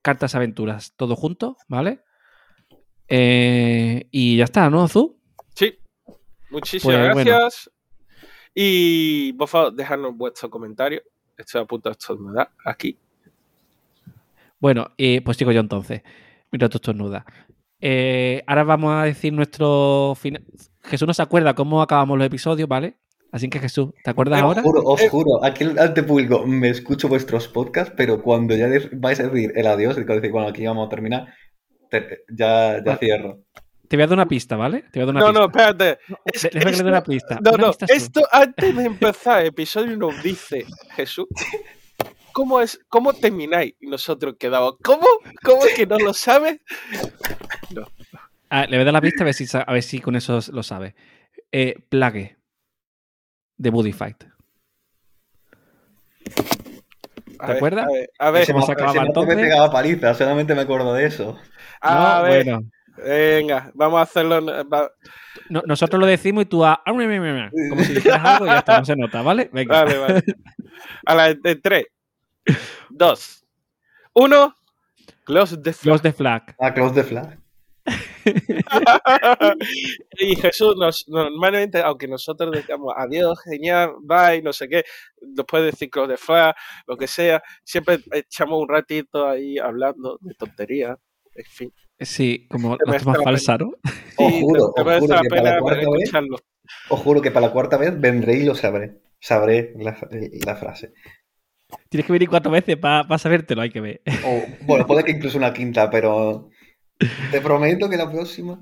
Cartas Aventuras. Todo junto, ¿vale? Eh, y ya está, ¿no, Azul? Sí, muchísimas Pues, bueno. gracias. Y por favor, dejadnos vuestro comentario. Estoy a punto de estornudar aquí. Bueno, eh, pues sigo yo entonces. Mira, tú estornuda. Eh, ahora vamos a decir nuestro final. Jesús no se acuerda cómo acabamos los episodios, ¿vale? Así que Jesús, ¿te acuerdas Os ahora? juro, os juro, aquí ante público me escucho vuestros podcasts, pero cuando ya vais a decir el adiós, y cuando decís, bueno, aquí vamos a terminar, te- ya, ya cierro. Te voy a dar una pista, ¿vale? Te voy a dar una No, pista. no, espérate. Es- déjame que le dé una pista. No, Una no, pista esto antes de empezar el episodio nos dice Jesús. ¿Cómo es? ¿Cómo termináis? Y nosotros quedamos. ¿Cómo? ¿Cómo que no lo sabes? Ah, le voy a dar la pista a ver si, a ver si con eso lo sabe. Eh, Plague. De Buddy Fight. A ¿Te ver, acuerdas? A ver, a ver, ¿Cómo se acababa Si no, entonces? me pegaba paliza, solamente me acuerdo de eso. a no, ver. bueno. Venga, vamos a hacerlo. va- No- nosotros lo decimos y tú a... Como si dijeras algo y ya está, no se nota, ¿vale? Venga. Vale, vale. [laughs] A la de 3, 2, 1. Close the Close the flag. Ah, Close the Flag. y Jesús, nos, normalmente, aunque nosotros digamos adiós, genial, bye, no sé qué, después de decir close the flag, lo que sea, siempre echamos un ratito ahí hablando de tonterías. En fin, Sí, como la toma falsa, ¿no? Os juro, te os merece juro la que para pena la cuarta vez, escucharlo. os juro que para la cuarta vez vendré y lo sabré. Sabré la, la frase. Tienes que venir cuatro veces para sabértelo, hay que ver. O, bueno, puede que incluso una quinta, pero te prometo que la próxima.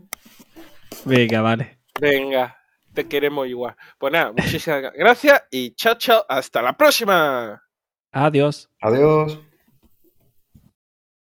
Venga, vale. Venga, te queremos igual. Pues nada, muchísimas gracias y chao, chao, hasta la próxima. Adiós. Adiós.